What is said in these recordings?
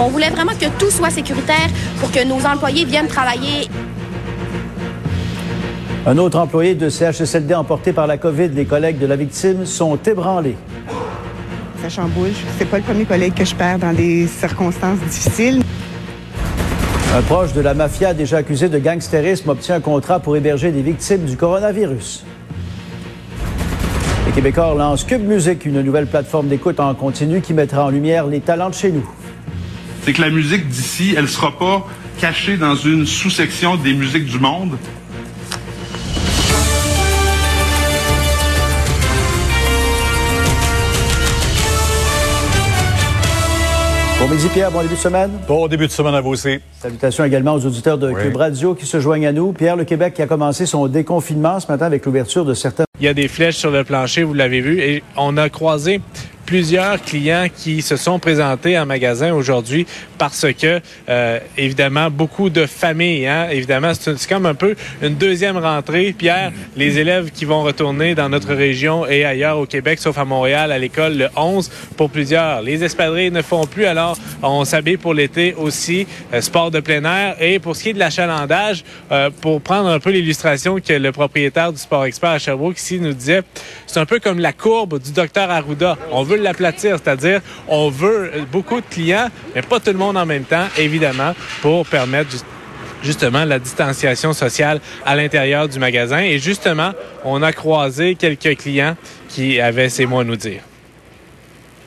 On voulait vraiment que tout soit sécuritaire pour que nos employés viennent travailler. Un autre employé de CHSLD emporté par la COVID, les collègues de la victime sont ébranlés. Ça chamboule. C'est pas le premier collègue que je perds dans des circonstances difficiles. Un proche de la mafia déjà accusé de gangstérisme obtient un contrat pour héberger des victimes du coronavirus. Les Québécois lancent Cube Music, une nouvelle plateforme d'écoute en continu qui mettra en lumière les talents de chez nous. C'est que la musique d'ici, elle sera pas cachée dans une sous-section des musiques du monde. Bon midi Pierre, bon début de semaine. Bon début de semaine à vous aussi. Salutations également aux auditeurs de Cube Radio qui se joignent à nous. Pierre, le Québec qui a commencé son déconfinement ce matin avec l'ouverture de certains... Il y a des flèches sur le plancher, vous l'avez vu, et on a croisé plusieurs clients qui se sont présentés en magasin aujourd'hui parce que, euh, évidemment, beaucoup de familles, hein, évidemment, c'est comme un peu une deuxième rentrée. Pierre, les élèves qui vont retourner dans notre région et ailleurs au Québec, sauf à Montréal, à l'école le 11 pour plusieurs. Les espadrilles ne font plus, alors on s'habille pour l'été aussi, euh, sport de plein air. Et pour ce qui est de l'achalandage, euh, pour prendre un peu l'illustration que le propriétaire du Sport Expert à Sherbrooke ici nous disait, c'est un peu comme la courbe du docteur Arruda. On veut l'aplatir, c'est-à-dire on veut beaucoup de clients, mais pas tout le monde en même temps, évidemment, pour permettre justement la distanciation sociale à l'intérieur du magasin. Et justement, on a croisé quelques clients qui avaient ces mots à nous dire.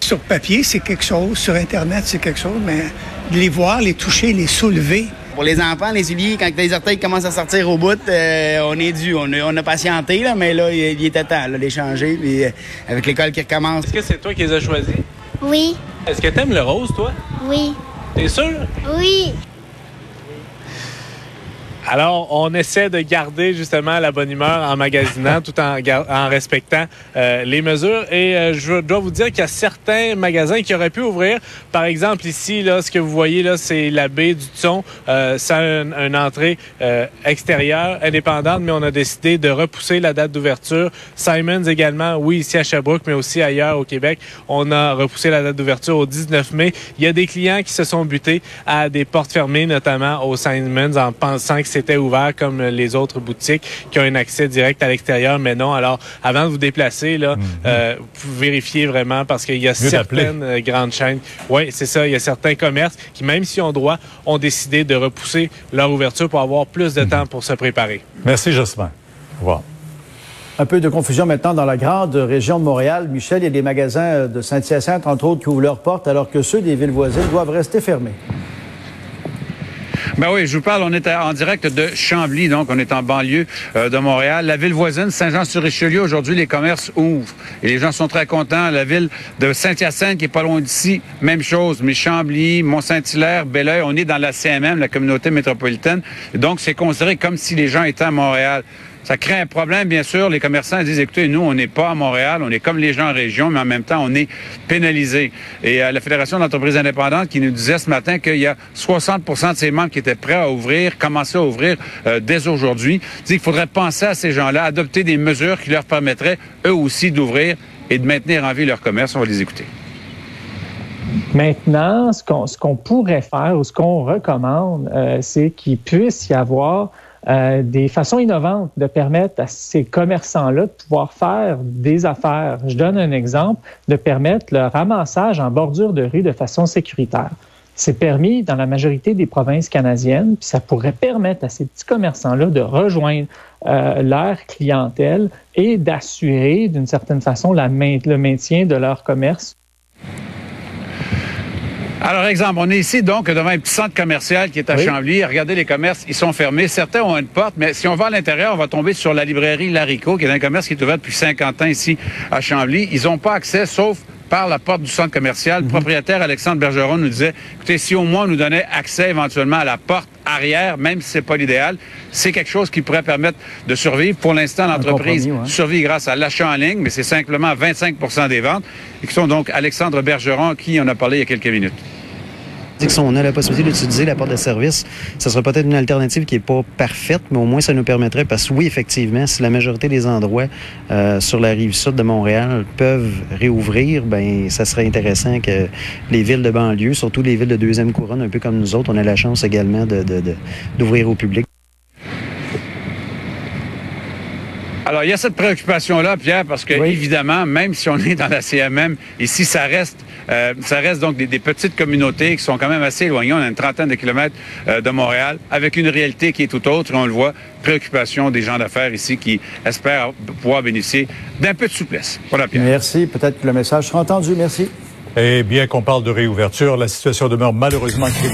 Sur papier, c'est quelque chose. Sur Internet, c'est quelque chose. Mais les voir, les toucher, les soulever, pour les enfants, les souliers, quand les orteils commencent à sortir au bout, euh, on est dû. On a, patienté, là, mais là, il, était temps là, d'échanger. Puis euh, avec l'école qui recommence. Est-ce que c'est toi qui les as choisis? Oui. Est-ce que t'aimes le rose, toi? Oui. T'es sûr? Oui. Alors, on essaie de garder justement la bonne humeur en magasinant tout en, en respectant euh, les mesures. Et euh, je dois vous dire qu'il y a certains magasins qui auraient pu ouvrir. Par exemple, ici, là, ce que vous voyez là, c'est la baie du Thon. Euh, ça a une, entrée euh, extérieure indépendante, mais on a décidé de repousser la date d'ouverture. Simons également, oui, ici à Sherbrooke, mais aussi ailleurs au Québec. On a repoussé la date d'ouverture au 19 mai. Il y a des clients qui se sont butés à des portes fermées, notamment au Simons, en pensant que c'était ouvert comme les autres boutiques qui ont un accès direct à l'extérieur, mais non. Alors, avant de vous déplacer, là, mhm. euh, vous pouvez vérifier vraiment parce qu'il y a certaines euh, grandes chaînes. Oui, c'est ça. Il y a certains commerces qui, même si ont droit, ont décidé de repousser leur ouverture pour avoir plus de mhm. temps pour se préparer. Merci, Jocelyn. Au revoir. Un peu de confusion maintenant dans la grande région de Montréal. Michel, il y a des magasins de Saint-Hyacinthe, entre autres, qui ouvrent leurs portes alors que ceux des villes voisines doivent rester fermés. Ben oui, je vous parle, on est en direct de Chambly, donc on est en banlieue euh, de Montréal. La ville voisine, Saint-Jean-sur-Richelieu, aujourd'hui, les commerces ouvrent. Et les gens sont très contents. La ville de Saint-Hyacinthe, qui est pas loin d'ici, même chose. Mais Chambly, Mont-Saint-Hilaire, Belleuil, on est dans la CMM, la communauté métropolitaine. donc, c'est considéré comme si les gens étaient à Montréal. Ça crée un problème, bien sûr. Les commerçants disent, écoutez, nous, on n'est pas à Montréal, on est comme les gens en région, mais en même temps, on est pénalisé. Et euh, la Fédération d'entreprises indépendantes qui nous disait ce matin qu'il y a 60% de ses membres qui étaient prêts à ouvrir, commencer à ouvrir euh, dès aujourd'hui, dit qu'il faudrait penser à ces gens-là, adopter des mesures qui leur permettraient, eux aussi, d'ouvrir et de maintenir en vie leur commerce. On va les écouter. Maintenant, ce qu'on pourrait faire ou ce qu'on recommande, euh, c'est qu'il puisse y avoir euh, des façons innovantes de permettre à ces commerçants-là de pouvoir faire des affaires. Je donne un exemple, de permettre le ramassage en bordure de rue de façon sécuritaire. C'est permis dans la majorité des provinces canadiennes, puis ça pourrait permettre à ces petits commerçants-là de rejoindre euh, leur clientèle et d'assurer d'une certaine façon le maintien de leur commerce alors, exemple, on est ici donc devant un petit centre commercial qui est à Chambly. Regardez les commerces, ils sont fermés. Certains ont une porte, mais si on va à l'intérieur, on va tomber sur la librairie Larico, qui est un commerce qui est ouvert depuis 50 ans ici à Chambly. Ils n'ont pas accès, sauf par la porte du centre commercial. Le propriétaire Alexandre Bergeron nous disait, écoutez, si au moins on nous donnait accès éventuellement à la porte arrière, même si c'est pas l'idéal, c'est quelque chose qui pourrait permettre de survivre. Pour l'instant, l'entreprise ouais. survit grâce à l'achat en ligne, mais c'est simplement 25% des ventes. Et qui sont donc Alexandre Bergeron, qui en a parlé il y a quelques minutes. Si on a la possibilité d'utiliser la porte de service, ça serait peut-être une alternative qui n'est pas parfaite, mais au moins ça nous permettrait, parce que oui, effectivement, si la majorité des endroits euh, sur la rive sud de Montréal peuvent réouvrir, ben ça serait intéressant que les villes de banlieue, surtout les villes de deuxième couronne, un peu comme nous autres, on a la chance également d'ouvrir au public. Alors, il y a cette préoccupation-là, Pierre, parce que, évidemment, même si on est dans la CMM, ici, ça reste, euh, ça reste donc des, des petites communautés qui sont quand même assez éloignées. On a une trentaine de kilomètres euh, de Montréal, avec une réalité qui est tout autre. Et on le voit, préoccupation des gens d'affaires ici qui espèrent pouvoir bénéficier d'un peu de souplesse. Voilà, Pierre. Merci. Peut-être que le message sera entendu. Merci. Et bien qu'on parle de réouverture, la situation demeure malheureusement critique.